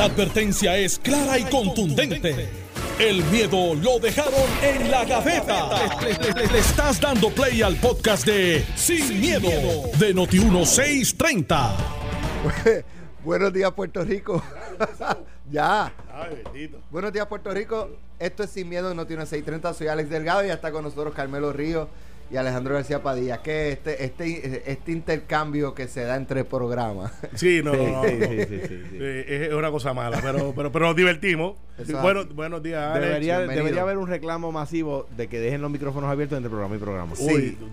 La advertencia es clara y contundente. El miedo lo dejaron en la gaveta. Le, le estás dando play al podcast de Sin, miedo, de Noti1630. Buenos días, Puerto Rico. ya. Buenos días, Puerto Rico. Esto es Sin Miedo de Noti1630. Soy Alex Delgado y ya está con nosotros Carmelo Ríos y Alejandro García Padilla, que este, este, este intercambio que se da entre programas. Sí, no, no, es una cosa mala, pero, pero, pero nos divertimos. Bueno, buenos días, Alex. Debería, debería, haber un reclamo masivo de que dejen los micrófonos abiertos entre programa y programa. Sí,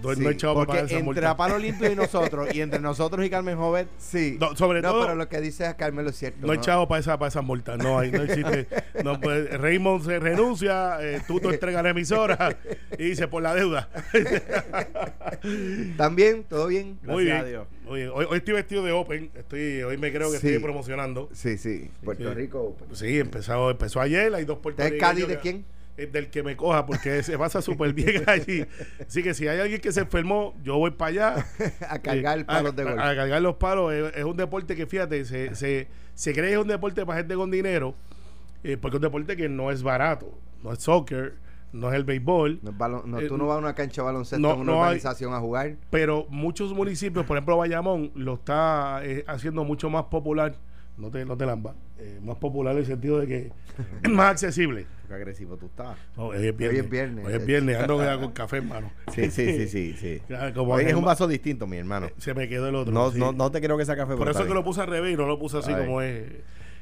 no, sí. No porque entre a Palo Limpio y nosotros, y entre nosotros y Carmen Joven, sí. sobre todo. pero lo que dice Carmen es cierto. No, hay chavo para esa, para esa multa. No, hay, no existe. no, pues, Raymond se renuncia, eh, tú te entregas la emisora y dice por la deuda. ¿También? ¿Todo bien? Muy bien. Hoy, estoy vestido de Open. Estoy, hoy me creo que estoy promocionando. Sí, sí. Puerto Rico. Sí, empezó, empezó ayer. Hay dos puertorriqueños. Cádiz de quién? del que me coja porque se pasa súper bien allí. Así que si hay alguien que se enfermó, yo voy para allá. a cargar eh, palos de golf. A, cargar los palos. Es, un deporte que, fíjate, se, se, se cree que es un deporte para gente con dinero, eh, porque es un deporte que no es barato. No es soccer no es el béisbol. No, tú no vas a una cancha de baloncesto en una organización a jugar. Pero muchos municipios, por ejemplo Bayamón, lo está eh, haciendo mucho más popular. No te, no te lamba. Eh, más popular en el sentido de que es más accesible. Qué agresivo tú estás. hoy es viernes. Hoy es viernes. Hoy es viernes. Ando con café, hermano. Sí, sí, sí, sí. Como es un vaso distinto, mi hermano. Se me quedó el otro. No, no, no te creo que sea café. Por eso es que lo puse al revés y no lo puse así como es.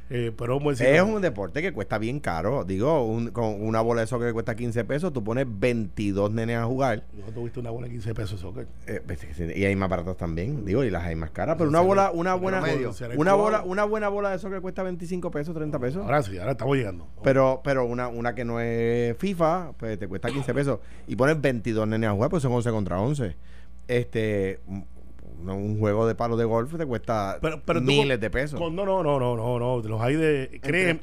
Eh, pero es un deporte que cuesta bien caro. Digo, con una bola de soccer que cuesta 15 pesos, tú pones 22 nenes a jugar. ¿No tuviste una bola de 15 pesos de soccer? Eh, pues, y hay más baratos también, digo, y las hay más caras. Pero una bola, una buena, una bola, una buena bola de soccer cuesta 25 pesos, 30 pesos. Ahora sí, ahora estamos llegando. Pero, pero una, una que no es FIFA, pues te cuesta 15 pesos. Y pones 22 nenes a jugar, pues son 11 contra 11. Este, un juego de palo de golf te cuesta miles de pesos. no, no, no, no, no, no. Los hay de. Créeme.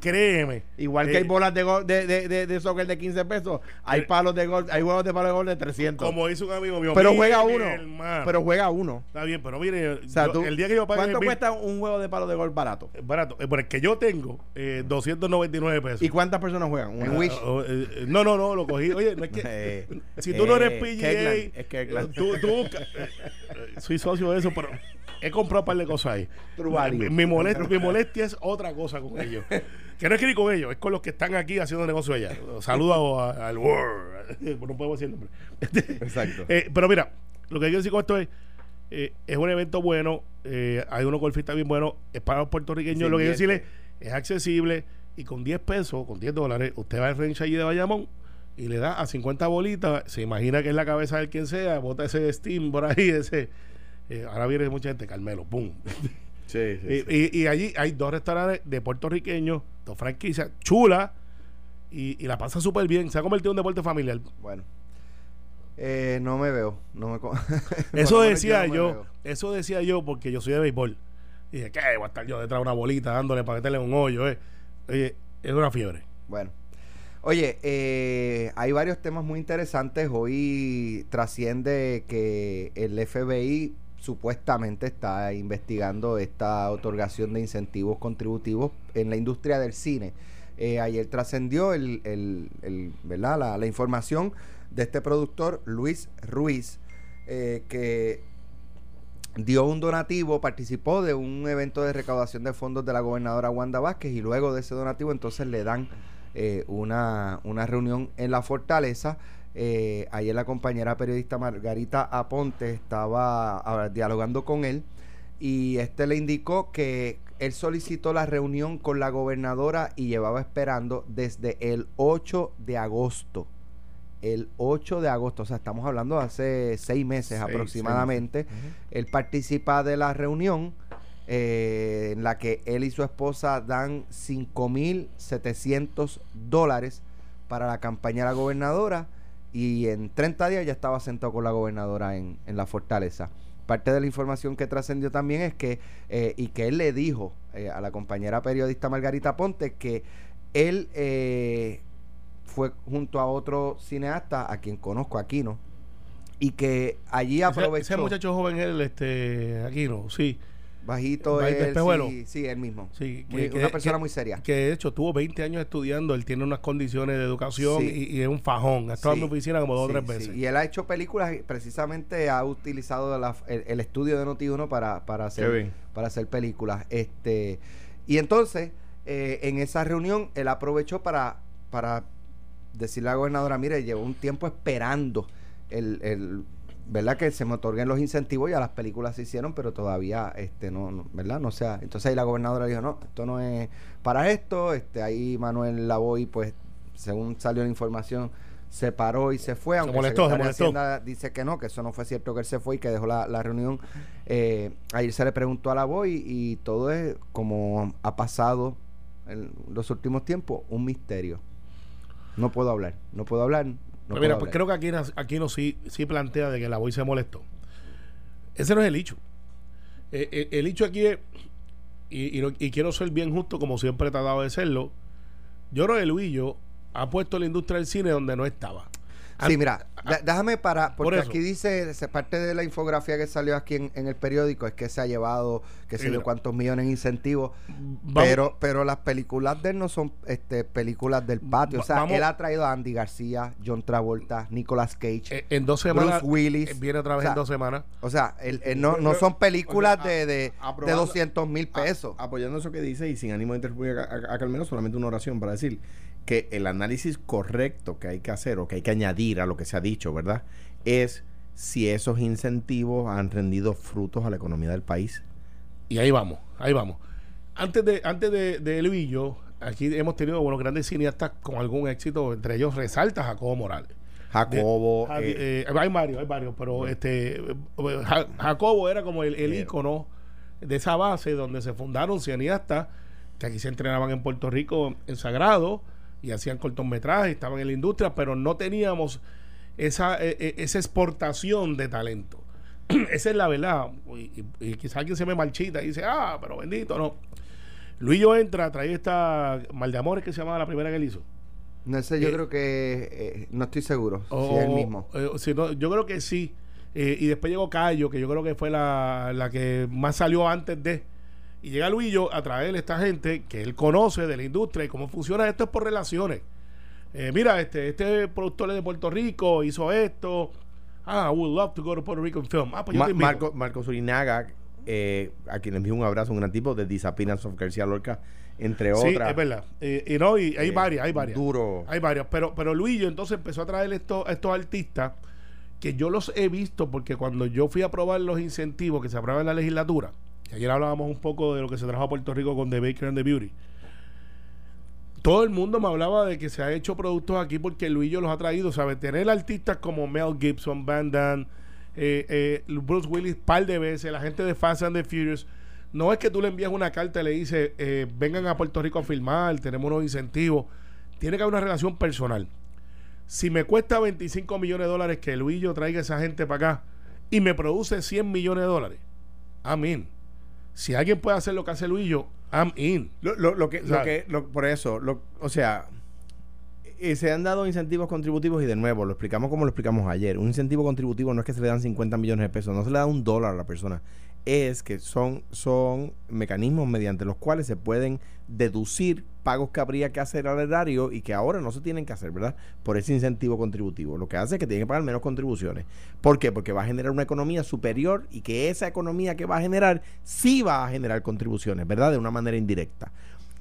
créeme. Igual que hay eh, bolas de, de, de, de, soccer de 15 pesos, hay eh, palos de golf, hay juegos de palo de golf de 300. Como dice un amigo mío. Pero juega uno. Pero juega uno. Está bien, pero mire, el día que yo pague. ¿Cuánto cuesta un juego de palo de golf barato? Barato. Eh, por el que yo tengo, 299 pesos. ¿Y cuántas personas juegan? ¿Un Wish? no, no, no, lo cogí. Oye, no es que. si tú no eres PGA. Es que tú, tú soy socio de eso, pero he comprado un par de cosas ahí. Mi, molestia, mi molestia es otra cosa con ellos. Que no es que ni con ellos, es con los que están aquí haciendo negocio allá. Saludo al World. No podemos decir el nombre. Exacto. Eh, pero mira, lo que quiero decir con esto es. Eh, es un evento bueno, eh, hay unos golfistas bien buenos, es para los puertorriqueños. lo que quiero decirle es accesible y con 10 pesos, con 10 dólares, usted va al range allí de Bayamón y le da a 50 bolitas, se imagina que es la cabeza de quien sea, bota ese Steam por ahí, ese. Eh, ahora viene mucha gente, Carmelo, ¡pum! Sí, sí, y, y, allí hay dos restaurantes de puertorriqueños, dos franquicias, chulas, y, la pasa súper bien. Se ha convertido en un deporte familiar. Bueno. Eh, no me veo. No me eso decía yo, eso decía yo porque yo soy de béisbol. Y dije, ¿qué? Voy a estar yo detrás de una bolita dándole para meterle un hoyo, eh. Oye, es una fiebre. Bueno. Oye, eh, hay varios temas muy interesantes. Hoy trasciende que el FBI supuestamente está investigando esta otorgación de incentivos contributivos en la industria del cine. Eh, ayer trascendió el, el, ¿verdad? La, la, información de este productor, Luis Ruiz, eh, que dio un donativo, participó de un evento de recaudación de fondos de la gobernadora Wanda Vázquez y luego de ese donativo entonces le dan eh, una, una, reunión en la fortaleza. Eh, ayer la compañera periodista Margarita Aponte estaba dialogando con él y este le indicó que él solicitó la reunión con la gobernadora y llevaba esperando desde el 8 de agosto. El 8 de agosto, o sea, estamos hablando de hace seis meses aproximadamente. Él participa de la reunión eh, en la que él y su esposa dan 5.700 dólares para la campaña de la gobernadora y en 30 días ya estaba sentado con la gobernadora en, la fortaleza. Parte de la información que trascendió también es que, eh, y que él le dijo eh, a la compañera periodista Margarita Ponte que él fue junto a otro cineasta, a quien conozco, Aquino, y que allí aprovechó... Ese, muchacho joven, él, este, Aquino, sí Bajito, él, sí, sí, él mismo. Sí, una persona muy seria. Que de hecho tuvo 20 años estudiando, él tiene unas condiciones de educación y, es un fajón. Ha estado en mi oficina como dos o tres veces. Y él ha hecho películas, precisamente ha utilizado el, estudio de Noti1 para, para, hacer, para hacer películas. este Y entonces, eh, en esa reunión, él aprovechó para, para decirle a la gobernadora, mire, llevo un tiempo esperando el, el ¿verdad? Que se me otorguen los incentivos, ya las películas se hicieron, pero todavía, este, no, ¿verdad? No sea, entonces ahí la gobernadora dijo, no, esto no es para esto, este, ahí Manuel Lavoy, pues, según salió la información, se paró y se fue, aunque se dice que no, que eso no fue cierto que él se fue y que dejó la, reunión. Eh, ahí se le preguntó a Lavoy y todo es como ha pasado en los últimos tiempos, un misterio. No puedo hablar, no puedo hablar, mira, pues creo que aquí, aquí no sí, sí plantea de que la voz se molestó. Ese no es el hecho. Eh, eh, el hecho aquí es, y, y, quiero ser bien justo como siempre he tratado de serlo, yo creo que Luillo ha puesto la industria del cine donde no estaba. Sí, mira, déjame para, porque aquí dice, parte de la infografía que salió aquí en, el periódico es que se ha llevado, que sé yo cuántos millones en incentivos, pero pero las películas de él no son este películas del patio, o sea, él ha traído a Andy García, John Travolta, Nicolas Cage, eh, en dos semanas, Bruce Willis, eh, viene otra vez en dos semanas. O sea, no, no son películas de, de, de 200 mil pesos. apoyando eso que dice y sin ánimo de interrumpir a, a, menos solamente una oración para decir que el análisis correcto que hay que hacer o que hay que añadir a lo que se ha dicho, ¿verdad? Es si esos incentivos han rendido frutos a la economía del país. Y ahí vamos, ahí vamos. Antes de, antes de, de él y yo, aquí hemos tenido buenos grandes cineastas con algún éxito, entre ellos resalta Jacobo Morales. Jacobo. Eh, eh, hay varios, hay varios, pero este Jacobo era como el, el ícono de esa base donde se fundaron cineastas que aquí se entrenaban en Puerto Rico en Sagrado y hacían cortometrajes, estaban en la industria, pero no teníamos esa, e, e, esa exportación de talento. esa es la verdad. Y, y, quizá alguien se me marchita y dice, ah, pero bendito, no. Luillo entra, trae esta Mal de Amores que se llamaba la primera que él hizo. No sé, yo eh, creo que eh, no estoy seguro si es el mismo. Eh, yo creo que sí. y después llegó Cayo, que yo creo que fue la, la que más salió antes de y llega Luillo a traer a esta gente que él conoce de la industria y cómo funciona esto es por relaciones. Eh, mira, este, este productor de Puerto Rico hizo esto. Ah, I would love to go to Puerto Rico and film. Ah, pues yo Marco, Marco Surinaga, eh, a quien le envío un abrazo, un gran tipo de Disappearance of García Lorca, entre otras. Sí, es verdad. Eh, y no, y hay varias, hay varias. Duro. Hay varias. Pero, pero Luillo entonces empezó a traer estos, estos artistas que yo los he visto porque cuando yo fui a probar los incentivos que se aprueban en la legislatura, ayer hablábamos un poco de lo que se trajo a Puerto Rico con The Baker and the Beauty. Todo el mundo me hablaba de que se ha hecho productos aquí porque Luillo los ha traído, ¿sabes? Tener artistas como Mel Gibson, Van Damme, eh, eh, Bruce Willis, par de veces, la gente de Fast and the Furious. No es que tú le envías una carta y le dices, eh, vengan a Puerto Rico a filmar, tenemos unos incentivos. Tiene que haber una relación personal. Si me cuesta 25 millones de dólares que Luillo traiga a esa gente para acá y me produce 100 millones de dólares, amén si alguien puede hacer lo que hace Luillo, I'm in. Lo, lo, que, lo que por eso, o sea, eh, se han dado incentivos contributivos y de nuevo, lo explicamos como lo explicamos ayer. Un incentivo contributivo no es que se le dan 50 millones de pesos, no se le da un dólar a la persona es que son, son mecanismos mediante los cuales se pueden deducir pagos que habría que hacer al erario y que ahora no se tienen que hacer, ¿verdad? Por ese incentivo contributivo. Lo que hace es que tienen que pagar menos contribuciones. ¿Por qué? Porque va a generar una economía superior y que esa economía que va a generar sí va a generar contribuciones, ¿verdad? De una manera indirecta.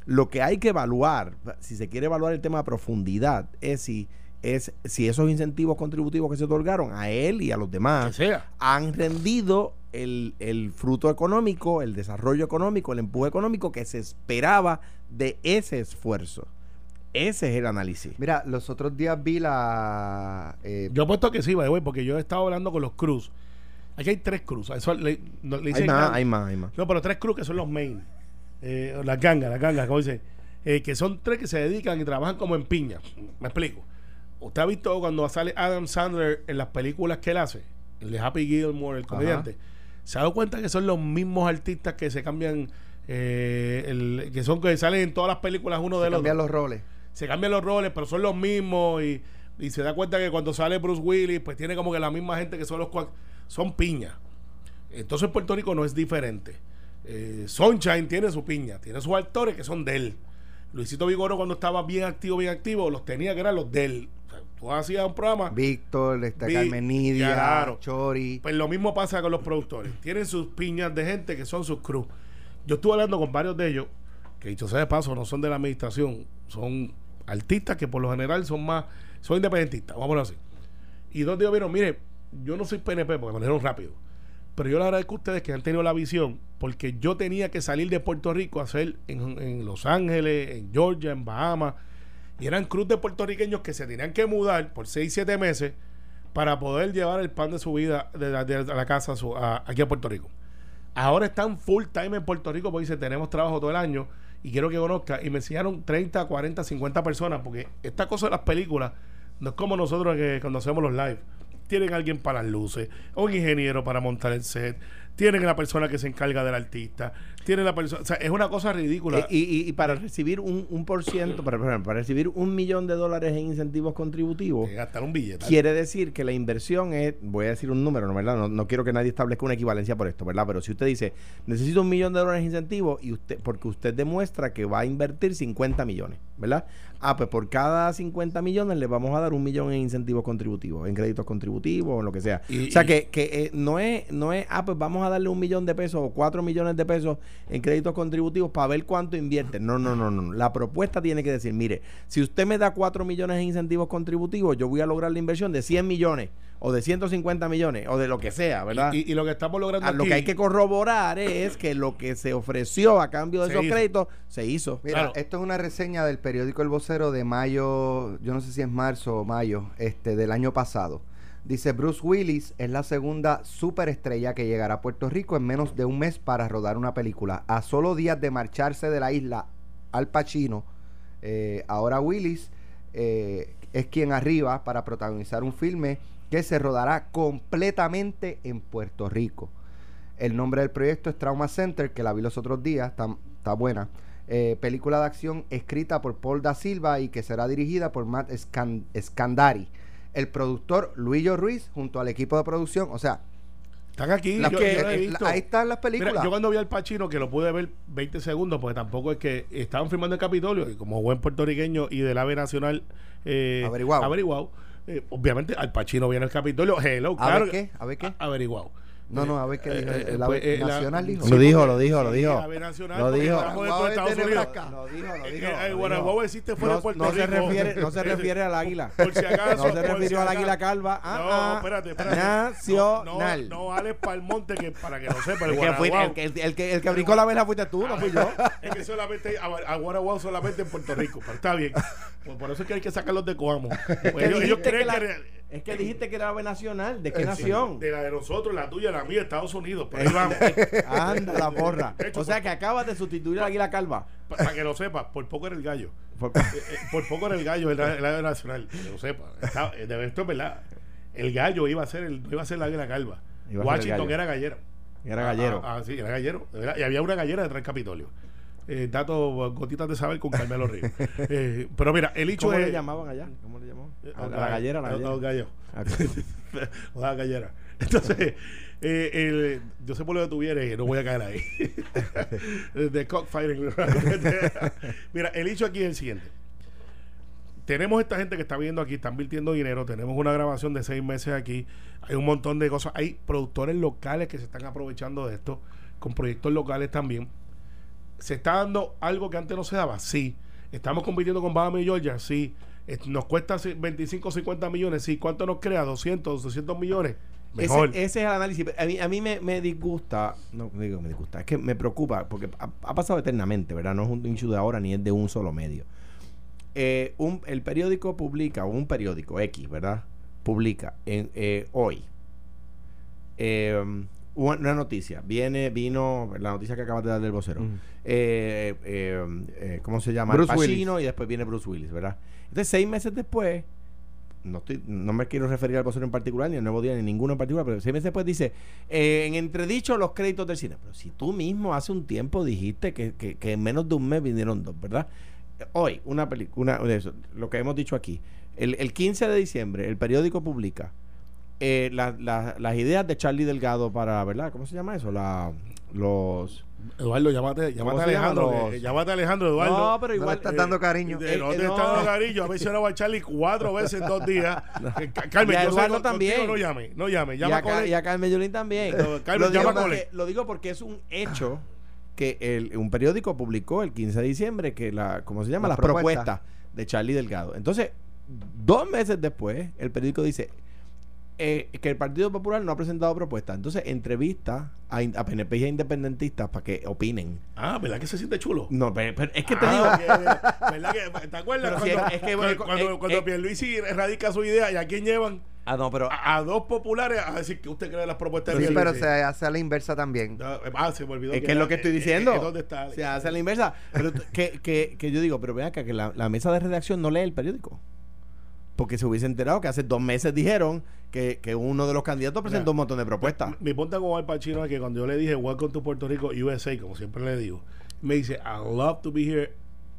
Lo que hay que evaluar, si se quiere evaluar el tema a profundidad, es si es si esos incentivos contributivos que se otorgaron a él y a los demás han rendido el, el, fruto económico, el desarrollo económico, el empuje económico que se esperaba de ese esfuerzo. Ese es el análisis. Mira, los otros días vi la... Eh, yo he puesto que sí, güey, porque yo he estado hablando con los cruz. Aquí hay tres cruz. Eso le, hay, más, hay más, hay más. No, pero tres cruz que son los main. Eh, las gangas, las gangas, como dice. Eh, que son tres que se dedican y trabajan como en piña. Me explico. ¿Usted ha visto cuando sale Adam Sandler en las películas que él hace? El de Happy Gilmore, el comediante. ¿Se ha dado cuenta que son los mismos artistas que se cambian, eh, que son que salen en todas las películas uno de los... Se cambian los roles. Se cambian los roles, pero son los mismos y, se da cuenta que cuando sale Bruce Willis, pues tiene como que la misma gente que son los... Son piñas. Entonces Puerto Rico no es diferente. Eh, Sunshine tiene su piña, tiene sus actores que son de él. Luisito Vigoro cuando estaba bien activo, bien activo, los tenía que eran los de él. Tú hacías un programa. Víctor, está Carmen Nidia, Chori. Pues lo mismo pasa con los productores. Tienen sus piñas de gente que son sus crew. Yo estuve hablando con varios de ellos, que dicho sea de paso, no son de la administración, son artistas que por lo general son más, son independentistas, vamos a así. Y dos días vieron, mire, yo no soy PNP porque me dijeron rápido pero yo le agradezco a ustedes que han tenido la visión, porque yo tenía que salir de Puerto Rico a hacer en, Los Ángeles, en Georgia, en Bahamas, y eran cruz de puertorriqueños que se tenían que mudar por 6, 7 meses para poder llevar el pan de su vida de la, casa aquí a Puerto Rico. Ahora están full time en Puerto Rico porque dicen tenemos trabajo todo el año y quiero que conozca. Y me enseñaron 30, 40, 50 personas porque esta cosa de las películas no es como nosotros que cuando hacemos los live tienen alguien para las luces, un ingeniero para montar el set, tienen la persona que se encarga del artista, tienen la persona, o sea, es una cosa ridícula. Y, para recibir un, un por ciento, para, para recibir un millón de dólares en incentivos contributivos, gastar un billete. Quiere decir que la inversión es, voy a decir un número, ¿no, ¿verdad? No, quiero que nadie establezca una equivalencia por esto, ¿verdad? Pero si usted dice, necesito un millón de dólares en incentivos, y usted, porque usted demuestra que va a invertir 50 millones, ¿verdad? Ah, pues por cada 50 millones le vamos a dar un millón en incentivos contributivos, en créditos contributivos, o lo que sea. o sea, que, que eh, no, es, no es, ah, pues vamos a darle un millón de pesos o cuatro millones de pesos en créditos contributivos para ver cuánto invierte. No, no, no, no. La propuesta tiene que decir, mire, si usted me da cuatro millones en incentivos contributivos, yo voy a lograr la inversión de 100 millones o de 150 millones o de lo que sea, ¿verdad? Y, lo que estamos logrando ah, Lo que hay que corroborar es que lo que se ofreció a cambio de esos créditos se hizo. Mira, esto es una reseña del periódico El Vocero de mayo, yo no sé si es marzo o mayo, este del año pasado. Dice Bruce Willis es la segunda superestrella que llegará a Puerto Rico en menos de un mes para rodar una película. A solo días de marcharse de la isla Al Pacino, eh, ahora Willis eh, es quien arriba para protagonizar un filme que se rodará completamente en Puerto Rico. El nombre del proyecto es Trauma Center, que la vi los otros días, está, buena. Eh, película de acción escrita por Paul da Silva y que será dirigida por Matt Scandari. El productor Luillo Ruiz junto al equipo de producción, o sea, están aquí. ahí están las películas. yo cuando vi al Pachino, que lo pude ver 20 segundos, porque tampoco es que estaban filmando el Capitolio, y como buen puertorriqueño y del AVE Nacional eh, averiguado eh, obviamente Al Pacino viene al Capitolio. Hello, ¿A ver qué? ¿A ver qué? Averiguado. No, no, a ver qué dijo. Eh, pues, eh, nacional dijo. Lo dijo, lo dijo, lo dijo. Lo dijo. Lo dijo, lo dijo. Guanajuato existe fuera de Puerto Rico. Se refiere, no se refiere al águila. Por si acaso. No se refirió al águila calva. Ah, no, ah. espérate, espérate. Nacional. No, no, Alex Palmonte, que para que lo sepa, el que El que el que brincó la vela fuiste tú, no fui yo. Es que solamente, a Guanajuato solamente en Puerto Rico, pero está bien. Por eso es que hay que sacarlos de Coamo. Ellos creen que es que dijiste que era ave nacional. ¿De qué nación? De la de nosotros, la tuya, la mía, Estados Unidos. Pero ahí vamos. Anda la porra. o sea que acabas de sustituir a Águila Calva. Para que lo sepas, por poco era el gallo. Por, eh, eh, poco era el gallo, el, ave nacional. Que lo sepa. Eh, de esto es verdad. El gallo iba a ser, el, iba a ser la Águila Calva. Washington era gallero. Era gallero. Ah, ah, sí, era gallero. y había una gallera detrás del Capitolio. Eh, datos, gotitas de saber con Carmelo Ríos. Eh, pero mira, el hecho ¿Cómo le llamaban allá? ¿Cómo le llamaban? A, la, gallera, la gallera. gallo. la gallera. Entonces, eh, el, yo sé por lo que tú vienes no voy a caer ahí. de cockfighting. mira, el hecho aquí es el siguiente. Tenemos esta gente que está viendo aquí, están invirtiendo dinero, tenemos una grabación de seis meses aquí, hay un montón de cosas, hay productores locales que se están aprovechando de esto, con proyectos locales también ¿Se está dando algo que antes no se daba? Sí. ¿Estamos compitiendo con Bahama y Georgia? Sí. ¿Nos cuesta 25 50 millones? Sí. ¿Cuánto nos crea? ¿200, 200 millones? Mejor. Ese, es el análisis. A mí, a mí me, disgusta, no digo me disgusta, es que me preocupa, porque ha, pasado eternamente, ¿verdad? No es un issue de ahora ni es de un solo medio. Eh, un, el periódico publica, o un periódico X, ¿verdad? Publica en, eh, hoy eh, una noticia. Viene, vino la noticia que acabas de dar del vocero. Eh, eh, eh, ¿Cómo se llama? Bruce Willis. y después viene Bruce Willis, ¿verdad? Entonces, seis meses después, no, estoy, no me quiero referir al vocero en particular, ni al nuevo día, ni ninguno en particular, pero seis meses después dice, en entredicho los créditos del cine. Pero si tú mismo hace un tiempo dijiste que, que, en menos de un mes vinieron dos, ¿verdad? Hoy, una película, lo que hemos dicho aquí. El, el 15 de diciembre, el periódico publica eh, las ideas de Charlie Delgado para, ¿verdad? ¿Cómo se llama eso? La, los Eduardo, llámate, llámate a Alejandro. llámate a Alejandro, Eduardo. No, pero igual. estás dando cariño. no te estás dando cariño. A va a Charlie cuatro veces en dos días. Carmen, yo Eduardo también. No llame, no llame. Llama y, a, y a Carmen Yulín también. Carmen, lo, llama digo lo digo porque es un hecho que el, un periódico publicó el 15 de diciembre que la, ¿cómo se llama? Las, propuestas de Charlie Delgado. Entonces, dos meses después, el periódico dice eh, que el Partido Popular no ha presentado propuesta. Entonces, entrevista a, a PNP y a independentistas para que opinen. Ah, ¿verdad que se siente chulo? No, pero, es que te ah, digo. ¿Verdad que, ¿Te acuerdas cuando, es que, cuando, cuando, cuando Pierluisi erradica su idea y a quién llevan? Ah, no, pero. A, dos populares a decir que usted cree las propuestas sí, pero se hace a la inversa también. Ah, se me olvidó. Es que, es lo que estoy diciendo. ¿Dónde está? Se hace a la inversa. Pero que, que, que yo digo, pero vea acá, que la, la mesa de redacción no lee el periódico porque se hubiese enterado que hace dos meses dijeron que, que uno de los candidatos presentó un montón de propuestas. Mi, punto con Al Pacino es que cuando yo le dije Welcome to Puerto Rico USA, como siempre le digo, me dice I love to be here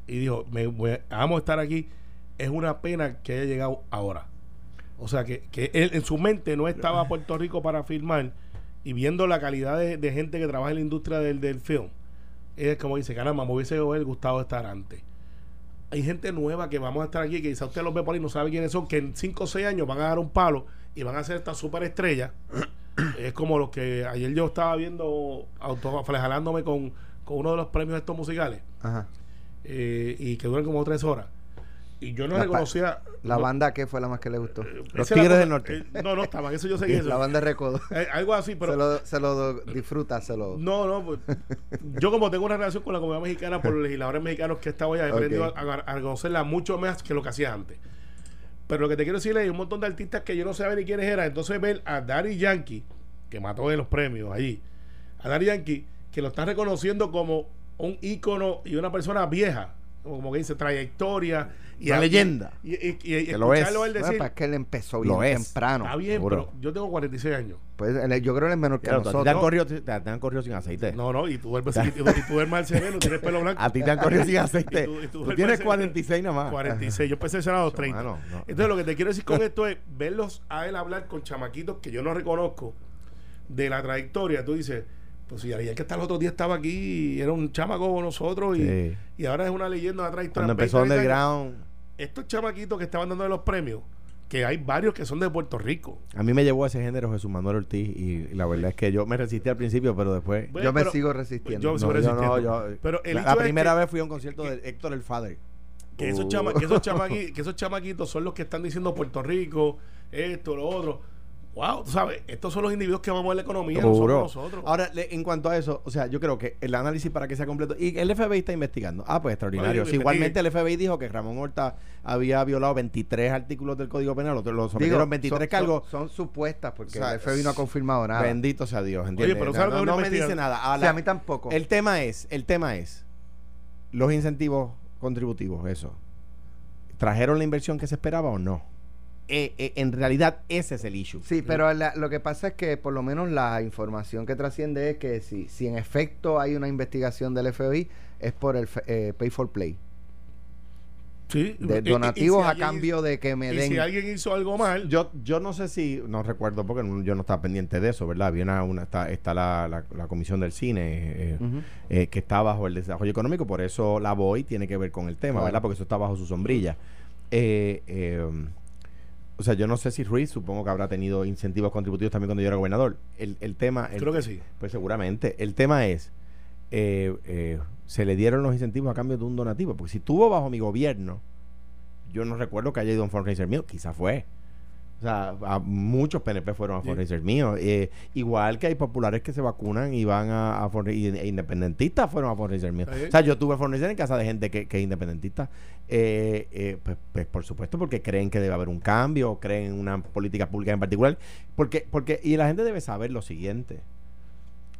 y dijo, me, amo estar aquí. Es una pena que haya llegado ahora. O sea, que, que él en su mente no estaba Puerto Rico para filmar y viendo la calidad de, gente que trabaja en la industria del, del film, es como dice, caramba, me hubiese gustado estar antes hay gente nueva que vamos a estar aquí, que quizá usted los ve por ahí, no sabe quiénes son, que en 5 o 6 años van a dar un palo y van a ser esta superestrella. es como los que ayer yo estaba viendo, autoflejalándome con, con uno de los premios estos musicales. Ajá. Eh, y que duran como 3 horas. Y yo no reconocía. ¿La banda qué fue la más que le gustó? Eh, Los Tigres del Norte. Eh, no, no estaban, eso yo sé que eso. La banda de Recodo. Eh, algo así, pero. Se lo, se lo disfruta, se lo. No, no, pues, yo como tengo una relación con la comunidad mexicana por los legisladores mexicanos que estaba allá, he aprendido a, a, reconocerla mucho más que lo que hacía antes. Pero lo que te quiero decir es hay un montón de artistas que yo no sabía ni quiénes eran. Entonces ver a Daddy Yankee, que mató en los premios allí, a Daddy Yankee, que lo están reconociendo como un ícono y una persona vieja, como que dice, trayectoria y la leyenda. Y, y, y escucharlo él decir. es que él empezó bien temprano. Está bien, pero yo tengo 46 años. Pues yo creo que él es menor que nosotros. Te han, corrido, te, han corrido sin aceite. No, no, y tú duermes, y tú, y tú duermes al sereno, tienes pelo blanco. A ti te han corrido sin aceite. tú, tienes 46 nada más. 46, yo empecé a los 30. Entonces, lo que te quiero decir con esto es verlos a él hablar con chamaquitos que yo no reconozco de la trayectoria. Tú dices pues si alguien que hasta el otro día estaba aquí y era un chamaco como nosotros y, y ahora es una leyenda trayectoria. Cuando empezó Underground. Estos chamaquitos que estaban dando los premios, que hay varios que son de Puerto Rico. A mí me llevó a ese género Jesús Manuel Ortiz y, la verdad es que yo me resistí al principio, pero después... yo me sigo resistiendo. Yo sigo resistiendo. pero la, primera vez fui a un concierto de Héctor el Father. Que, esos, chama, que, esos que esos chamaquitos son los que están diciendo Puerto Rico, esto, lo otro wow, tú sabes, estos son los individuos que vamos a ver la economía, no somos nosotros. Ahora, en cuanto a eso, o sea, yo creo que el análisis para que sea completo, y el FBI está investigando. Ah, pues extraordinario. igualmente el FBI dijo que Ramón Horta había violado 23 artículos del Código Penal, los, los sometieron 23 cargos. Son, supuestas, porque el FBI no ha confirmado nada. Bendito sea Dios, ¿entiendes? Oye, pero no, me dice nada. a mí tampoco. El tema es, el tema es los incentivos contributivos, eso. ¿Trajeron la inversión que se esperaba o no? Eh, eh, en realidad ese es el issue. Sí, pero lo que pasa es que por lo menos la información que trasciende es que si, si en efecto hay una investigación del FBI es por el eh, Pay for Play. Sí, de donativos a cambio de que me den. si alguien hizo algo mal. Yo, yo no sé si, no recuerdo porque yo no estaba pendiente de eso, ¿verdad? Había una, está, está la, la, comisión del cine que está bajo el desarrollo económico, por eso la voy tiene que ver con el tema, ¿verdad? Porque eso está bajo su sombrilla. Eh, o sea, yo no sé si Ruiz, supongo que habrá tenido incentivos contributivos también cuando yo era gobernador. El, el tema. Creo que sí. Pues seguramente. El tema es. Eh, eh, se le dieron los incentivos a cambio de un donativo. Porque si tuvo bajo mi gobierno, yo no recuerdo que haya ido a un fundraiser mío. Quizá fue. O sea, a muchos PNP fueron a fundraisers míos. Eh, igual que hay populares que se vacunan y van a, a e independentistas fueron a fundraisers míos. O sea, yo tuve fundraiser en casa de gente que, que es independentista. Eh, eh, pues, pues, por supuesto, porque creen que debe haber un cambio, creen en una política pública en particular. Porque, porque, y la gente debe saber lo siguiente.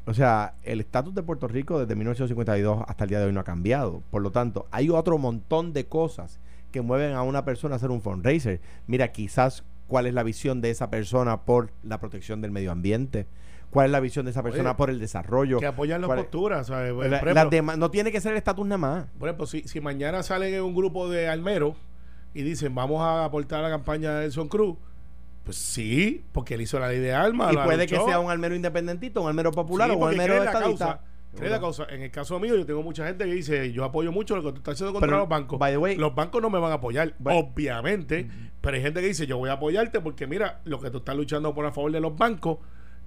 O sea, el estatus de Puerto Rico desde 1952 hasta el día de hoy no ha cambiado. Por lo tanto, hay otro montón de cosas que mueven a una persona a hacer un fundraiser. Mira, quizás cuál es la visión de esa persona por la protección del medio ambiente, cuál es la visión de esa persona por el desarrollo. Que apoyan las posturas. no tiene que ser el estatus nada más. Por ejemplo, si, si mañana salen un grupo de almeros y dicen vamos a aportar la campaña de Nelson Cruz, pues sí, porque él hizo la ley de armas. Y puede que sea un almero independentito, un almero popular o un almero estadista. En el caso mío, yo tengo mucha gente que dice, yo apoyo mucho lo que tú estás haciendo contra los bancos. los bancos no me van a apoyar, obviamente, pero hay gente que dice, yo voy a apoyarte porque mira, lo que tú estás luchando por a favor de los bancos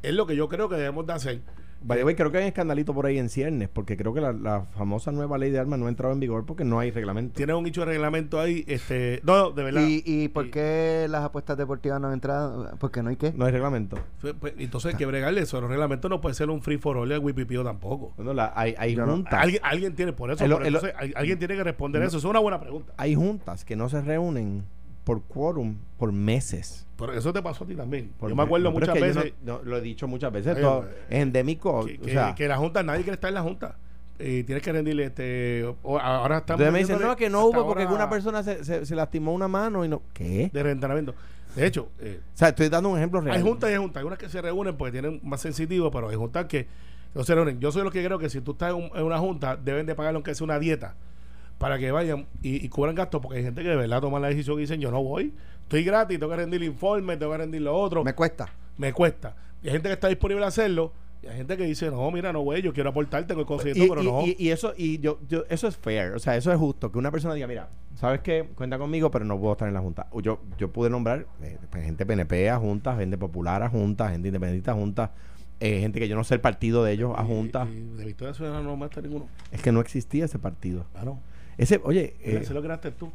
es lo que yo creo que debemos de hacer. Vaya, creo que hay un escandalito por ahí en ciernes, porque creo que la, famosa nueva ley de armas no ha entrado en vigor porque no hay reglamento. Tiene un hecho de reglamento ahí, este, no, de verdad. ¿Y, y por qué las apuestas deportivas no han entrado? Porque no hay qué. No hay reglamento. Pues, pues, entonces hay que bregarle eso. Los reglamentos no puede ser un free for all de Wipipio tampoco. Bueno, hay, hay juntas. ¿Alguien, alguien, tiene, por eso, alguien tiene que responder eso. Es una buena pregunta. Hay juntas que no se reúnen por quórum por meses. Pero eso te pasó a ti también. Yo me acuerdo muchas veces. lo he dicho muchas veces. es endémico. Que, o sea, que, la Junta, nadie quiere estar en la Junta. Y tienes que rendirle este. ahora estamos. Entonces me dicen, no, que no hubo porque una persona se, se, lastimó una mano y no. ¿Qué? De rentamiento. De hecho. Eh, o sea, estoy dando un ejemplo real. Hay juntas y hay juntas. Hay unas que se reúnen porque tienen más sensitivo, pero hay juntas que no se reúnen. Yo soy lo que creo que si tú estás en, una junta, deben de pagar aunque sea una dieta para que vayan y, cubran gastos, porque hay gente que de verdad toma la decisión y dicen, yo no voy, estoy gratis, tengo que rendir el informe, tengo que rendir lo otro. Me cuesta. Me cuesta. Y hay gente que está disponible a hacerlo. Y hay gente que dice, no, mira, no, güey, yo quiero aportarte tengo cosas y, pero no. Y, eso, y yo, yo, eso es fair, o sea, eso es justo, que una persona diga, mira, ¿sabes qué? Cuenta conmigo, pero no puedo estar en la Junta. Yo, yo pude nombrar eh, pues, gente PNP a Junta, gente popular a Junta, gente independiente a Junta, eh, gente que yo no sé el partido de ellos a Junta. de Victoria Ciudadana no me está ninguno. Es que no existía ese partido. Claro. Ese, oye. Eh, ese lo creaste tú.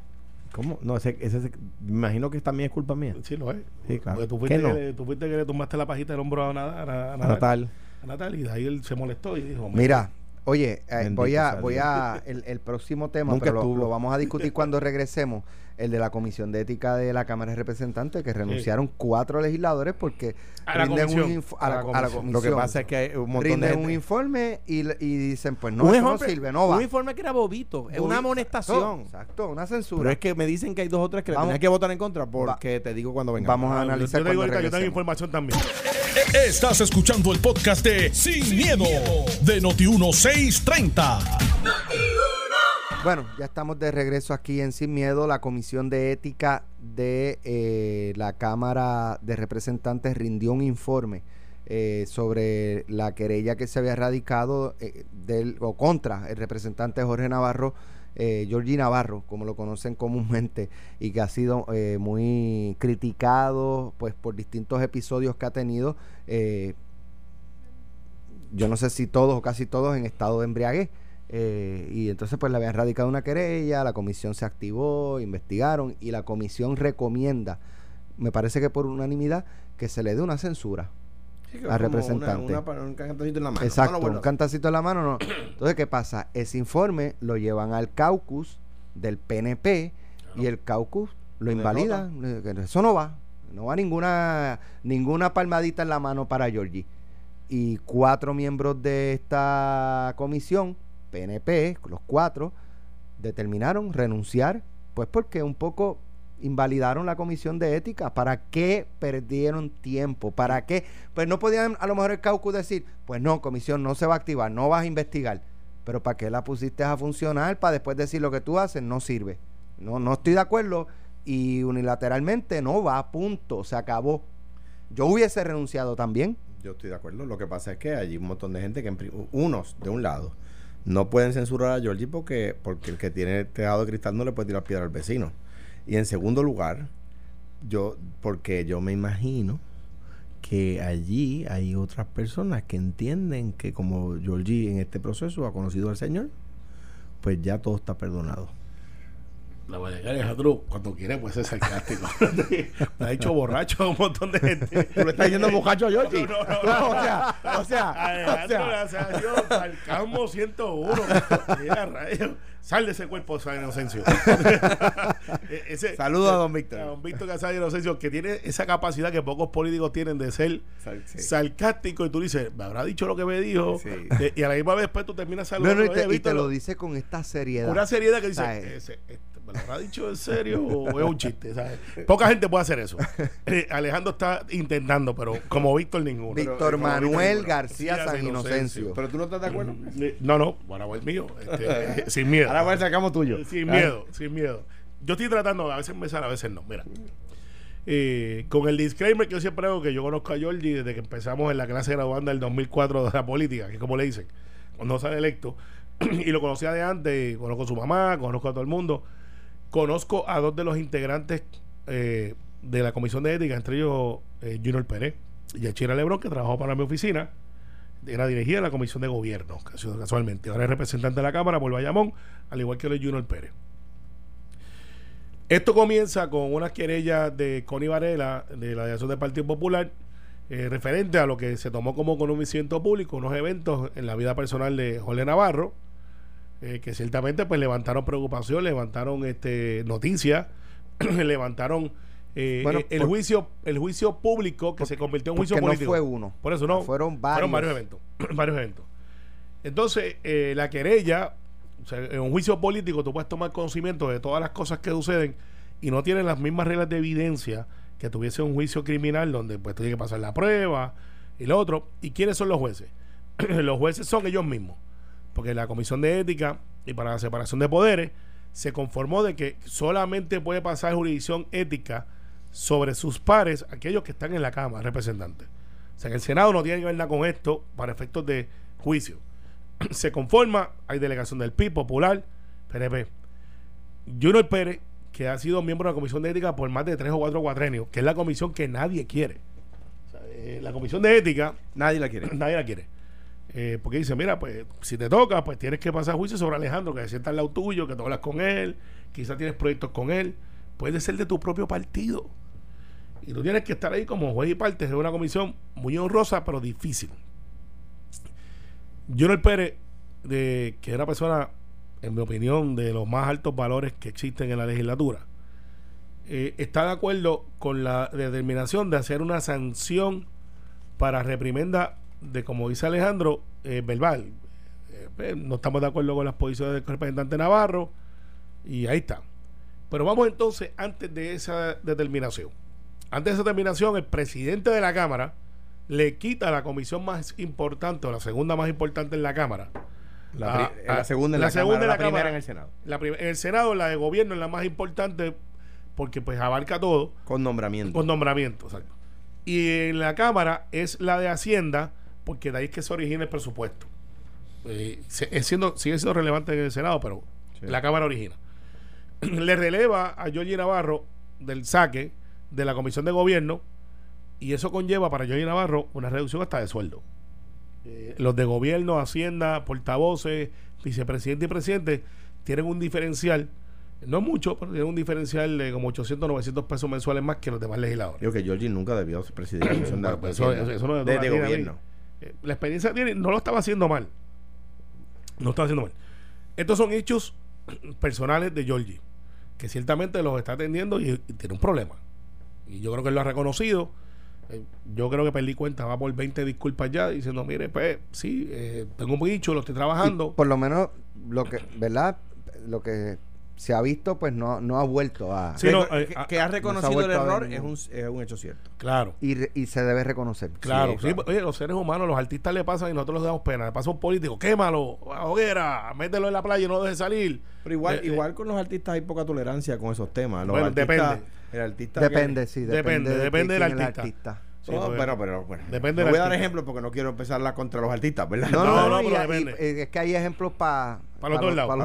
¿Cómo? No, ese, ese, me imagino que también es culpa mía. Sí, lo es. Sí, claro. tú fuiste, que, tú fuiste que le tumbaste la pajita del hombro a, Natal. A, Natal. A Natal y de ahí él se molestó y dijo: Mira, oye, eh, voy a, voy a, el, el próximo tema, pero lo, lo, vamos a discutir cuando regresemos el de la Comisión de Ética de la Cámara de Representantes, que renunciaron cuatro legisladores porque a la, comisión. Un a, la, comisión. Lo que pasa es que hay un montón de un informe y, y, dicen, pues no, eso no sirve, no va. Un informe que era bobito, es una amonestación. Exacto, una censura. Pero es que me dicen que hay dos o tres que le que votar en contra porque te digo cuando venga. Vamos a analizar yo, te yo tengo información también. Estás escuchando el podcast de Sin, miedo, de Noti 1630. Bueno, ya estamos de regreso aquí en Sin Miedo. La Comisión de Ética de eh, la Cámara de Representantes rindió un informe eh, sobre la querella que se había radicado eh, del, o contra el representante Jorge Navarro, eh, Georgie Navarro, como lo conocen comúnmente, y que ha sido muy criticado pues por distintos episodios que ha tenido. yo no sé si todos o casi todos en estado de embriaguez. Eh, y entonces pues le habían radicado una querella, la comisión se activó, investigaron y la comisión recomienda, me parece que por unanimidad, que se le dé una censura al representante. un cantacito en la mano. Exacto, un cantacito en la mano. No. Entonces, ¿qué pasa? Ese informe lo llevan al caucus del PNP y el caucus lo invalida. Eso no va. No va ninguna, ninguna palmadita en la mano para Georgie. Y cuatro miembros de esta comisión PNP, los cuatro, determinaron renunciar, pues porque un poco invalidaron la comisión de ética. ¿Para qué perdieron tiempo? ¿Para qué? Pues no podían a lo mejor el caucus decir, pues no, comisión no se va a activar, no vas a investigar. Pero ¿para qué la pusiste a funcionar? Para después decir lo que tú haces, no sirve. No, no estoy de acuerdo y unilateralmente no va, punto, se acabó. Yo hubiese renunciado también. Yo estoy de acuerdo. Lo que pasa es que hay un montón de gente que, unos de un lado, no pueden censurar a Georgie porque, porque el que tiene tejado de cristal no le puede tirar piedra al vecino. Y en segundo lugar, yo, porque yo me imagino que allí hay otras personas que entienden que como Georgie en este proceso ha conocido al Señor, pues ya todo está perdonado la Vallecana Alejandro, cuando quiere, pues es sarcástico. Me ha dicho borracho a un montón de gente. ¿Tú le estás diciendo muchacho a Yoshi? No, no, no, O sea, o sea. Alejandro, gracias a Dios, sarcasmo 101. Mira, rayo. Sal de ese cuerpo, San Inocencio. E-, Saludos a don Víctor. A don Víctor Casal Inocencio, que tiene esa capacidad que pocos políticos tienen de ser sarcástico. Y tú dices, me habrá dicho lo que me dijo. y a la misma vez, después tú terminas saludando. No, y, te, y te, lo dice con esta seriedad. Una seriedad que dice, ese, ¿me lo habrá dicho en serio o es un chiste? Poca gente puede hacer eso. Eh, Alejandro está intentando, pero como Víctor ninguno. Víctor Manuel García San Inocencio. ¿Pero tú no estás de acuerdo? Mm, no, no, bueno, el mío. Este, sin miedo. Ahora sacamos tuyo. Sin miedo, sin miedo. Yo estoy tratando, a veces me sale, a veces no. Mira. Eh, con el disclaimer que yo siempre hago que yo conozco a Jordi desde que empezamos en la clase graduanda del 2004 de la política, que como le dicen cuando sale electo, y lo conocía de antes, conozco a su mamá, conozco a todo el mundo, conozco a dos de los integrantes eh, de la comisión de ética, entre ellos eh, Junior Pérez y Achira Lebrón, que trabajó para mi oficina, era dirigida la comisión de gobierno, casualmente. Ahora es representante de la Cámara por Bayamón, al igual que el Junior Pérez. Esto comienza con unas querellas de Connie Varela, de la Dirección del Partido Popular, eh, referente a lo que se tomó como conocimiento público, unos eventos en la vida personal de Jorge Navarro, eh, que ciertamente pues levantaron preocupación, levantaron este noticias, levantaron eh, eh, el juicio el juicio público que se convirtió en juicio político. no fue uno. Por eso no. Fueron varios. varios eventos. varios eventos. Entonces, la querella, en un juicio político tú puedes tomar conocimiento de todas las cosas que suceden y no tienen las mismas reglas de evidencia que tuviese un juicio criminal donde pues tiene que pasar la prueba y lo otro. ¿Y quiénes son los jueces? los jueces son ellos mismos porque la Comisión de Ética y para la separación de poderes se conformó de que solamente puede pasar jurisdicción ética sobre sus pares, aquellos que están en la Cámara representantes. O sea que el Senado no tiene que ver nada con esto para efectos de juicio. se conforma, hay delegación del PIB, Popular, PNP. Junior Pérez, que ha sido miembro de la Comisión de Ética por más de tres o cuatro cuatrenios, que es la comisión que nadie quiere. Eh, la Comisión de Ética. Nadie la quiere. Nadie la quiere eh, porque dice, mira, pues si te toca, pues tienes que pasar juicio sobre Alejandro, que se sienta al lado tuyo, que tú hablas con él, quizás tienes proyectos con él, puede ser de tu propio partido. Y tú tienes que estar ahí como juez y parte de una comisión muy honrosa, pero difícil. Junior Pérez, de, que es una persona, en mi opinión, de los más altos valores que existen en la legislatura, eh, está de acuerdo con la determinación de hacer una sanción para reprimenda de, como dice Alejandro, eh, verbal. Eh, pues, no estamos de acuerdo con las posiciones del representante Navarro y ahí está. Pero vamos entonces antes de esa determinación. Antes de esa determinación, el presidente de la Cámara le quita la comisión más importante o la segunda más importante en la Cámara. La, segunda en la, segunda la, primera en el Senado. La en el Senado, la de gobierno es la más importante porque pues abarca todo. Con nombramiento. Con nombramiento, exacto. Y en la Cámara es la de Hacienda, porque de ahí es que se origina el presupuesto. Eh, es siendo, sigue siendo relevante en el Senado, pero la Cámara origina. Le releva a Jorge Navarro del saque de la Comisión de Gobierno y eso conlleva para Jorge Navarro una reducción hasta de sueldo. Eh, los de gobierno, Hacienda, portavoces, vicepresidente y presidente tienen un diferencial, no mucho, pero tienen un diferencial de como 800, 900 pesos mensuales más que los demás legisladores. Yo que Jorge nunca debió presidir la Comisión de, pues eso, no de, de gobierno. Eh, la experiencia tiene, no lo estaba haciendo mal. No estaba haciendo mal. Estos son hechos personales de Georgie, que ciertamente los está atendiendo y, tiene un problema. Y yo creo que él lo ha reconocido. Eh, yo creo que perdí cuenta, va por 20 disculpas ya, diciendo, mire, pues sí, eh, tengo un bicho, lo estoy trabajando. por lo menos, lo que, ¿verdad? Lo que se ha visto, pues no, no ha vuelto a... Eh, que, ha reconocido el error es un, es un, hecho cierto. Claro. Y, y se debe reconocer. Claro, sí, oye, los seres humanos, los artistas le pasan y nosotros les damos pena. Le pasa a un político, quémalo, a hoguera, mételo en la playa y no deje salir. Pero igual, eh, igual con los artistas hay poca tolerancia con esos temas. Los bueno, depende. El artista depende, sí, depende. Depende, del artista. Oh, pero, pero, bueno. Depende no voy a dar ejemplos porque no quiero empezarla contra los artistas, ¿verdad? No, no, no, pero depende. Eh, es que hay ejemplos para para los,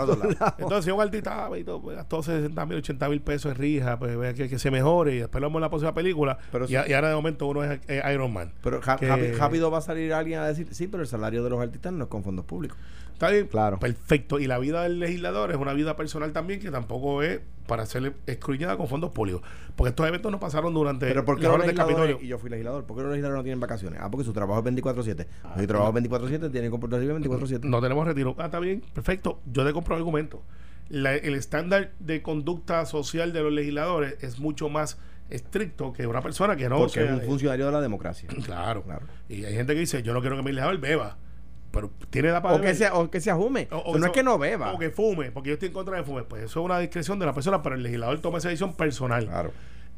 dos lados. Entonces, si un artista y todo, pues, gastó 60 mil, 80 mil pesos en rija, pues que, que, se mejore y esperamos la próxima película. Pero y, ahora de momento uno es Iron Man. Pero rápido va a salir alguien a decir, sí, pero el salario de los artistas no es con fondos públicos. Está bien, claro. Perfecto. Y la vida del legislador es una vida personal también que tampoco es para ser escruñada con fondos públicos. Porque estos eventos no pasaron durante Pero ¿por qué los. Y yo fui legislador. ¿Por qué los legisladores no tienen vacaciones? Ah, porque su trabajo es 24-7. Ah, si trabajo es 24-7, tienen comportarse 24-7. No tenemos retiro. Ah, está bien. Perfecto. Yo te compro argumento. el estándar de conducta social de los legisladores es mucho más estricto que una persona que no porque es un funcionario de la democracia claro, claro y hay gente que dice yo no quiero que mi legislador beba pero tiene la o que, sea, o que se ajume. O, no es que no beba. O que fume, porque yo estoy en contra de fume. Pues eso es una discreción de la persona, pero el legislador toma esa decisión personal. Claro.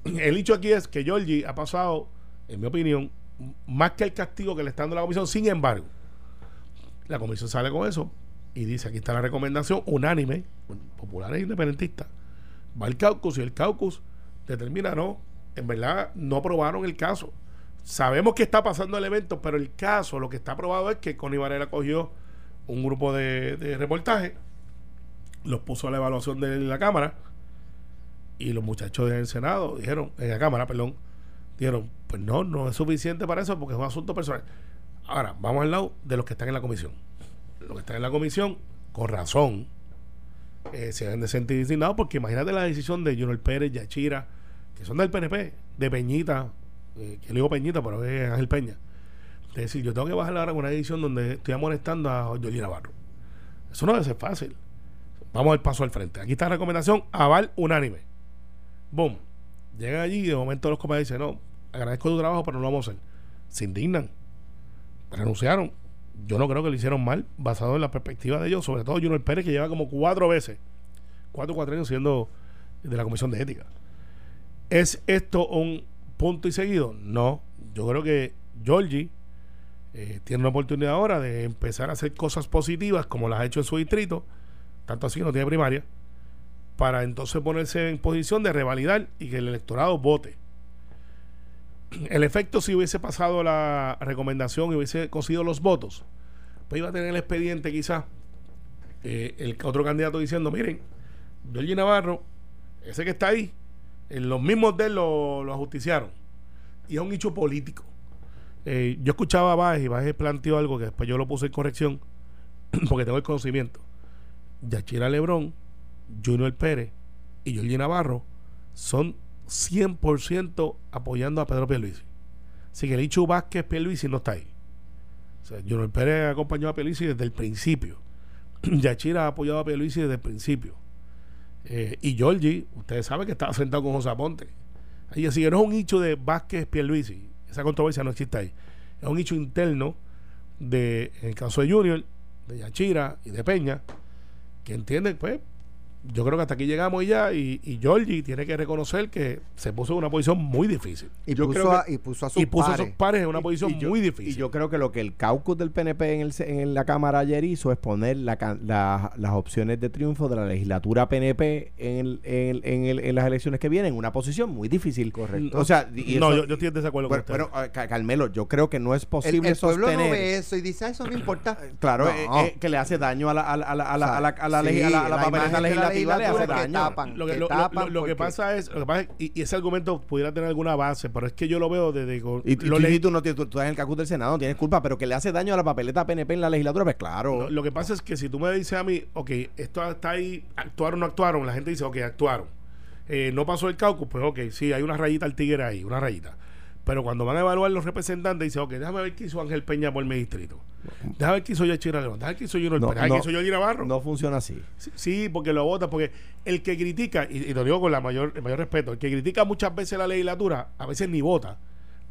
El hecho aquí es que Georgie ha pasado, en mi opinión, más que el castigo que le está dando la comisión. Sin embargo, la comisión sale con eso y dice: aquí está la recomendación unánime, populares e independentistas. Va el caucus y el caucus determina, no, en verdad no aprobaron el caso Sabemos que está pasando el evento, pero el caso, lo que está probado es que Connie Varela cogió un grupo de, de reportaje, los puso a la evaluación de la Cámara y los muchachos del Senado dijeron, en la Cámara, perdón, dijeron, pues no, no es suficiente para eso porque es un asunto personal. Ahora, vamos al lado de los que están en la comisión. Los que están en la comisión, con razón, eh, se deben de sentir indignados porque imagínate la decisión de Junior Pérez, Yachira, que son del PNP, de Peñita, eh, que le digo Peñita, pero es Ángel Peña. Es decir, yo tengo que bajar ahora con una edición donde estoy amonestando a Jorge Navarro. Eso no debe ser fácil. Vamos al paso al frente. Aquí está la recomendación, aval unánime. Boom. Llegan allí y de momento los compañeros dicen, no, agradezco tu trabajo, pero no lo vamos a hacer. Se indignan. Renunciaron. Yo no creo que lo hicieron mal, basado en la perspectiva de ellos, sobre todo Junior Pérez, que lleva como cuatro veces, cuatro cuatro años siendo de la Comisión de Ética. ¿Es esto un punto y seguido? No. Yo creo que Georgie eh, tiene una oportunidad ahora de empezar a hacer cosas positivas como las ha hecho en su distrito, tanto así que no tiene primaria, para entonces ponerse en posición de revalidar y que el electorado vote. El efecto si hubiese pasado la recomendación y hubiese conseguido los votos, pues iba a tener el expediente quizás eh, el otro candidato diciendo, miren, Jorge Navarro, ese que está ahí, los mismos de él lo, ajusticiaron. Y es un hecho político. Eh, yo escuchaba a Baez y Baez planteó algo que después yo lo puse en corrección porque tengo el conocimiento. Yachira Lebrón Junior Pérez y Jorge Navarro son 100% apoyando a Pedro Pierluisi. Así que el dicho Vázquez Pierluisi no está ahí. O sea, Junior Pérez acompañó a Pierluisi desde el principio. Yachira ha apoyado a Pierluisi desde el principio. Eh, y Georgie, ustedes saben que estaba sentado con José Aponte. así que no es un hecho de Vázquez Pierluisi. Esa controversia no existe ahí. Es un hecho interno de, en el caso de Junior, de Yachira y de Peña, que entienden, pues, yo creo que hasta aquí llegamos ya y, y Georgie tiene que reconocer que se puso en una posición muy difícil. Y, yo puso, a, y puso a sus pares. en una posición muy difícil. Y yo creo que lo que el caucus del PNP en, el, en la Cámara ayer hizo es poner la, las opciones de triunfo de la legislatura PNP en, el, en, las elecciones que vienen en una posición muy difícil. Correcto. O sea, no, yo, estoy en desacuerdo con usted. Pero, Carmelo, yo creo que no es posible el, pueblo no ve eso y dice, ah, eso no importa. Claro, eh, eh, que le hace daño a la, a la, a la, a la, a la, a la, legislativa, le hace daño lo, que, lo, que pasa es, lo que pasa y, ese argumento pudiera tener alguna base, pero es que yo lo veo desde. Y, lo leí tú, no, tú, tú estás en el cacus del Senado, no tienes culpa, pero que le hace daño a la papeleta PNP en la legislatura, pues claro. lo que pasa es que si tú me dices a mí, ok, esto está ahí, actuaron o no actuaron, la gente dice, ok, actuaron. Eh, no pasó el caucus, pues ok, sí, hay una rayita al tigre ahí, una rayita. Pero cuando van a evaluar los representantes, dicen, ok, déjame ver qué hizo Ángel Peña por mi distrito. Déjame ver qué hizo Yachira León. Déjame ver qué hizo Junior no, Déjame qué hizo Navarro. No funciona así. Sí, porque lo vota. Porque el que critica, y, lo digo con la mayor, el mayor respeto, el que critica muchas veces la legislatura, a veces ni vota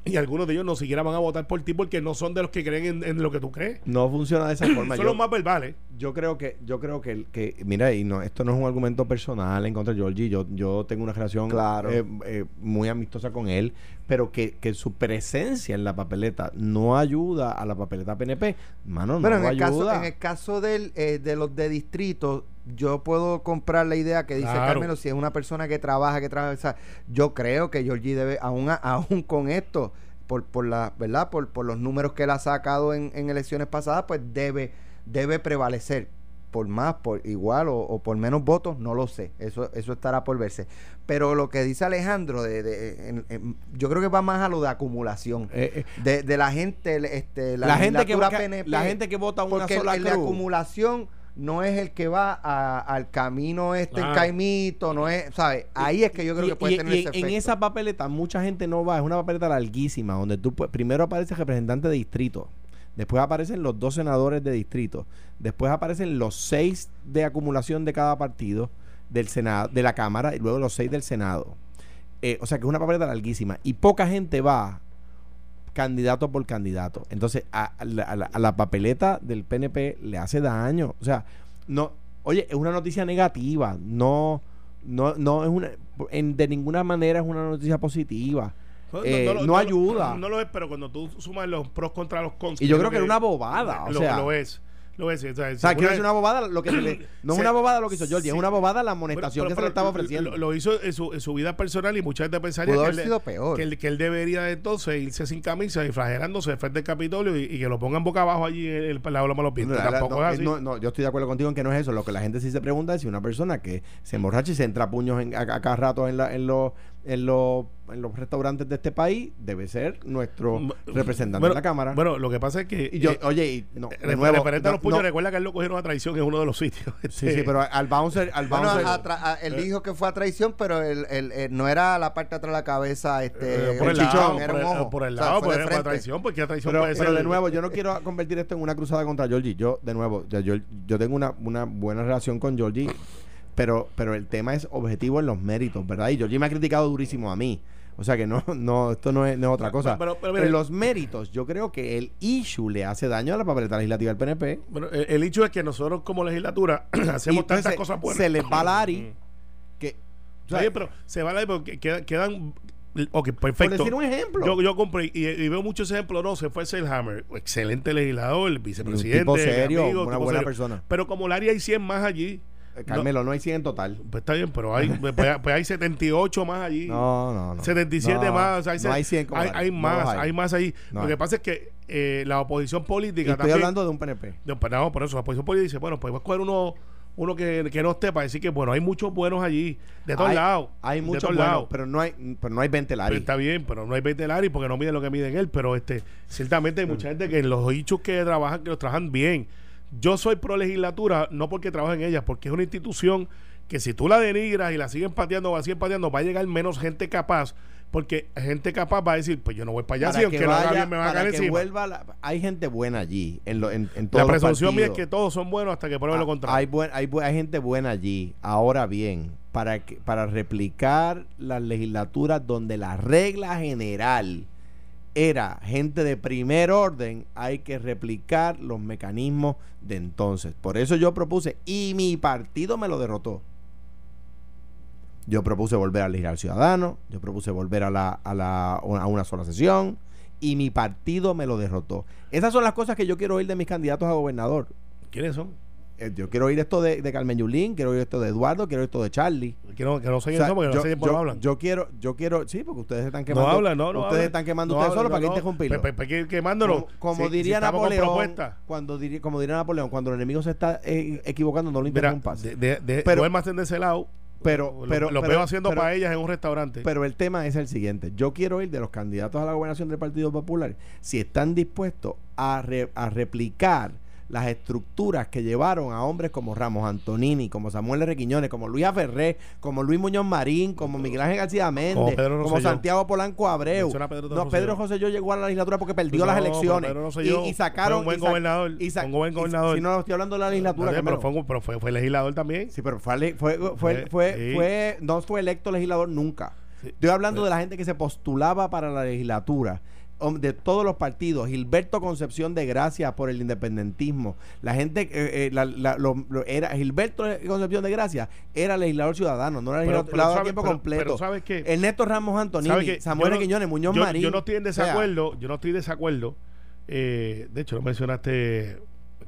y algunos de ellos no siquiera van a votar por ti porque no son de los que creen en, lo que tú crees. No funciona de esa forma. son los más verbales. Yo creo que, yo creo que, que, mira, y no, esto no es un argumento personal en contra de Georgie. Yo, yo tengo una relación eh, eh, muy amistosa con él, pero que, que, su presencia en la papeleta no ayuda a la papeleta PNP. Mano, no en el ayuda. Caso, en el caso del, eh, de los de distrito, yo puedo comprar la idea que dice Carmelo, si es una persona que trabaja, que trabaja, yo creo que Georgie debe, aún, aún con esto, por, por la, ¿verdad? Por, por los números que él ha sacado en, en elecciones pasadas, pues debe, debe prevalecer por más, por igual o, por menos votos, no lo sé. Eso, eso estará por verse. Pero lo que dice Alejandro, de, de yo creo que va más a lo de acumulación. Eh, eh. de, de, la gente, este, la, gente que, la gente que vota una sola el, de acumulación no es el que va al camino este en Caimito, no es, ¿sabes? Ahí es que yo creo que puede tener ese En esa papeleta mucha gente no va, es una papeleta larguísima, donde tú primero aparece el representante de distrito, después aparecen los dos senadores de distrito, después aparecen los seis de acumulación de cada partido del Senado, de la Cámara, y luego los seis del Senado. Eh, o sea que es una papeleta larguísima. Y poca gente va candidato por candidato. Entonces, a, la, papeleta del PNP le hace daño. O sea, no, oye, es una noticia negativa, no, no, no es una, de ninguna manera es una noticia positiva. No, eh, ayuda. No, lo es, pero cuando tú sumas los pros contra los contras. Y yo creo que, es una bobada. Lo, o sea, lo es. Lo voy a decir. O sea, o sea quiero decir una bobada. Lo que no es una bobada lo que hizo Georgie, es una bobada la amonestación que se le estaba ofreciendo. Lo, hizo en su, en su, vida personal y mucha gente pensaría que él, peor. Que, él, que, él, debería entonces irse sin camisa y flagelándose frente al Capitolio y, que lo pongan boca abajo allí en el, lado de los pies. Tampoco es así. No, yo estoy de acuerdo contigo en que no es eso. Lo que la gente sí se pregunta es si una persona que se emborracha y se entra puños en, a, cada rato en, la, en los en los, en los restaurantes de este país debe ser nuestro representante en la Cámara. Bueno, lo que pasa es que. yo, eh, oye, y, no, de nuevo, referente a los puños, recuerda que él lo cogieron a traición en uno de los sitios. Sí, sí, pero al bouncer. Al bouncer él eh. dijo que fue a traición, pero él, no era la parte de atrás de la cabeza, este. Eh, por el, chichón, lado, era un ojo. Por el lado, o sea, fue, a traición, porque a traición pero, puede pero de nuevo, yo no quiero convertir esto en una cruzada contra Georgie. Yo, de nuevo, yo, yo tengo una, una buena relación con Georgie pero, pero el tema es objetivo en los méritos, ¿verdad? Y Georgie me ha criticado durísimo a mí. O sea que no, no, esto no es, otra cosa. Pero, en los méritos, yo creo que el issue le hace daño a la papeleta legislativa del PNP. Bueno, el, issue es que nosotros como legislatura hacemos tantas cosas buenas. Se les va la ARI que... pero se va la ARI porque quedan, Ok, perfecto. Por decir un ejemplo. Yo, yo compré y, veo muchos ejemplos. No, se fue Selhammer. Excelente legislador, vicepresidente. Un tipo serio, una buena persona. Pero como el área hay 100 más allí, Carmelo, no, hay 100 en total. Pues está bien, pero hay, pues, pues hay 78 más allí. No, no, no. 77 más. hay, no hay 100 hay, hay, más, hay. más ahí. Lo que pasa es que eh, la oposición política. estoy hablando de un PNP. De un, no, por eso la oposición política dice: bueno, pues vamos a coger uno uno que, que, no esté para decir que bueno hay muchos buenos allí de todos lados hay muchos buenos pero no hay pero no hay 20 Lari está bien pero no hay 20 Lari porque no miden lo que miden él pero este ciertamente hay mucha gente que en los dichos que trabajan que los trabajan bien yo soy pro legislatura no porque trabajo en ella, porque es una institución que si tú la denigras y la siguen pateando o siguen pateando, va a llegar menos gente capaz, porque gente capaz va a decir, pues yo no voy para allá, si aunque vaya, me va a caer que vuelva hay gente buena allí, en, lo, en, en La presunción mía es que todos son buenos hasta que prueben lo ah, contrario. Hay, buen, hay, hay gente buena allí. Ahora bien, para, que, para replicar las legislaturas donde la regla general era gente de primer orden, hay que replicar los mecanismos de entonces. Por eso yo propuse, y mi partido me lo derrotó. Yo propuse volver a elegir al ciudadano, yo propuse volver a, la, a, la, a una sola sesión, y mi partido me lo derrotó. Esas son las cosas que yo quiero oír de mis candidatos a gobernador. ¿Quiénes son? Eh, yo quiero oír esto de, Carmen Yulín, quiero oír esto de Eduardo, quiero oír esto de Charlie. Que no, que no sé eso porque yo, no sé por hablan. Yo quiero, yo quiero, sí, porque ustedes están quemando. No hablan, no, no Ustedes están quemando ustedes solo para que interrumpirlo. Pues quemándolo. Como, diría Napoleón, cuando diría, como diría Napoleón, cuando el enemigo se está eh, equivocando, no lo interrumpas. De, de, de, pero, más de ese lado. Pero, pero, lo, veo haciendo para ellas en un restaurante. Pero el tema es el siguiente. Yo quiero ir de los candidatos a la gobernación del Partido Popular si están dispuestos a, a replicar las estructuras que llevaron a hombres como Ramos Antonini, como Samuel R. Quiñones, como Luis Ferré, como Luis Muñoz Marín, como Miguel Ángel García Méndez, como, Santiago Polanco Abreu. Pedro no, Pedro José yo llegó a la legislatura porque perdió las elecciones. Y, sacaron. un buen gobernador. Y un buen gobernador. si no, estoy hablando de la legislatura. pero, fue, pero fue, legislador también. Sí, pero fue, fue, fue, fue, no fue electo legislador nunca. Estoy hablando de la gente que se postulaba para la legislatura de todos los partidos, Gilberto Concepción de Gracia por el independentismo, la gente, eh, eh, era Gilberto Concepción de Gracia era legislador ciudadano, no era legislador a tiempo completo. ¿sabes qué? Ernesto Ramos Antonini, Samuel Quiñones, Muñoz Marín. Yo no estoy en desacuerdo, yo no estoy en desacuerdo. Eh, de hecho, lo mencionaste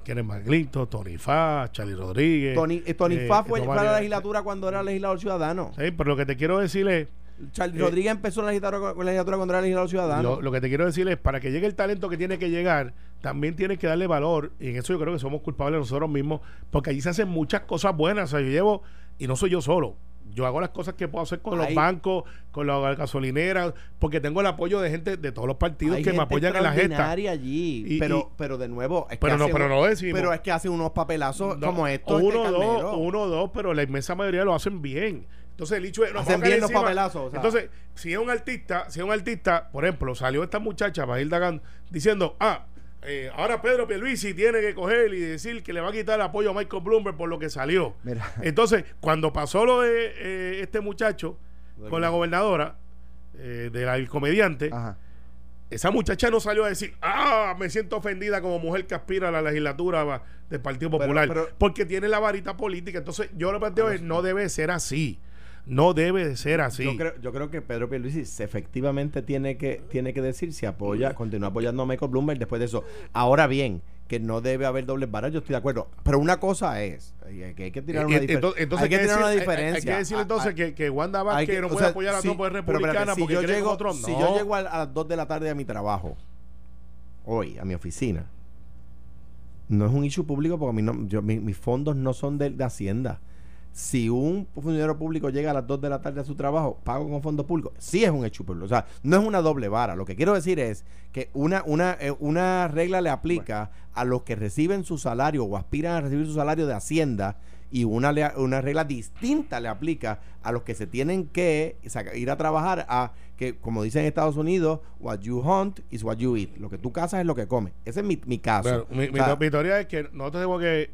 Kenneth McClinton, Tony Fa, Charlie Rodríguez. Tony, Tony Fa fue, fue a la legislatura cuando era legislador ciudadano. Sí, pero lo que te quiero decir es Charlie Rodríguez empezó la legislatura, la legislatura contra el legislador ciudadano. Lo, que te quiero decir es, para que llegue el talento que tiene que llegar, también tiene que darle valor. Y en eso yo creo que somos culpables nosotros mismos, porque allí se hacen muchas cosas buenas. O sea, yo llevo, y no soy yo solo, yo hago las cosas que puedo hacer con los bancos, con las gasolineras, porque tengo el apoyo de gente de todos los partidos que me apoyan en la gesta. allí, pero, pero de nuevo, es pero no, pero no decimos. Pero es que hacen unos papelazos como estos. Uno, dos, uno, dos, pero la inmensa mayoría lo hacen bien. Entonces el hecho es. Hacen bien los papelazos. Entonces, si es un artista, si es un artista, por ejemplo, salió esta muchacha, Mahilda Gant, diciendo, ah, eh, ahora Pedro Pierluisi tiene que coger y decir que le va a quitar el apoyo a Michael Bloomberg por lo que salió. Entonces, cuando pasó lo de eh, este muchacho con la gobernadora, eh, del comediante, esa muchacha no salió a decir, ah, me siento ofendida como mujer que aspira a la legislatura del Partido Popular, porque tiene la varita política. Entonces, yo lo planteo es, no debe ser así. No debe de ser así. Yo creo, yo creo que Pedro Pierluisi efectivamente tiene que, tiene que decir si apoya, continúa apoyando a Michael Bloomberg después de eso. Ahora bien, que no debe haber dobles varas, yo estoy de acuerdo. Pero una cosa es que hay que tirar una, entonces, hay que tirar una diferencia. Hay, que decir entonces que, que Wanda Vázquez no puede apoyar a sí, Trump republicana si porque yo llego, otro, Si yo llego a, las 2 de la tarde a mi trabajo, hoy, a mi oficina, no es un issue público porque a mí no, yo, mis fondos no son de, de Hacienda si un funcionario público llega a las 2 de la tarde a su trabajo, pago con fondos públicos, sí es un hecho público. O sea, no es una doble vara. Lo que quiero decir es que una, una, eh, una regla le aplica a los que reciben su salario o aspiran a recibir su salario de Hacienda y una, una regla distinta le aplica a los que se tienen que ir a trabajar a que, como dicen en Estados Unidos, what you hunt is what you eat. Lo que tú cazas es lo que comes. Ese es mi, mi caso. mi, teoría es que no te tengo que,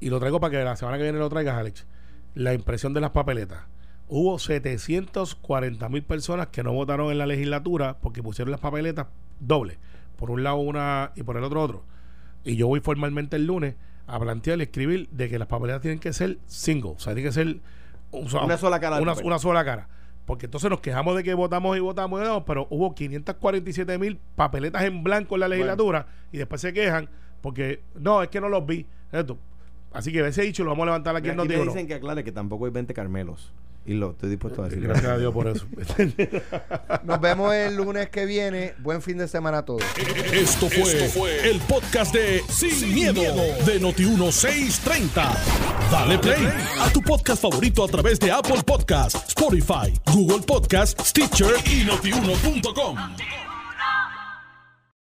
y lo traigo para que la semana que viene lo traigas, Alex la impresión de las papeletas. Hubo 740 mil personas que no votaron en la legislatura porque pusieron las papeletas dobles. Por un lado una y por el otro otro. Y yo voy formalmente el lunes a plantear y escribir de que las papeletas tienen que ser single. O sea, tienen que ser una sola cara. Una, una, sola cara. Porque entonces nos quejamos de que votamos y votamos, y votamos pero hubo 547 mil papeletas en blanco en la legislatura y después se quejan porque no, es que no los vi. Esto, Así que ese dicho lo vamos a levantar aquí, en Noti me dicen que aclare que tampoco hay 20 Carmelos. Y lo estoy dispuesto a decir. Gracias a Dios por eso. Nos vemos el lunes que viene. Buen fin de semana a todos. Esto fue, el podcast de Sin, miedo, de Noti1630. Dale play a tu podcast favorito a través de Apple Podcasts, Spotify, Google Podcasts, Stitcher y notiuno.com.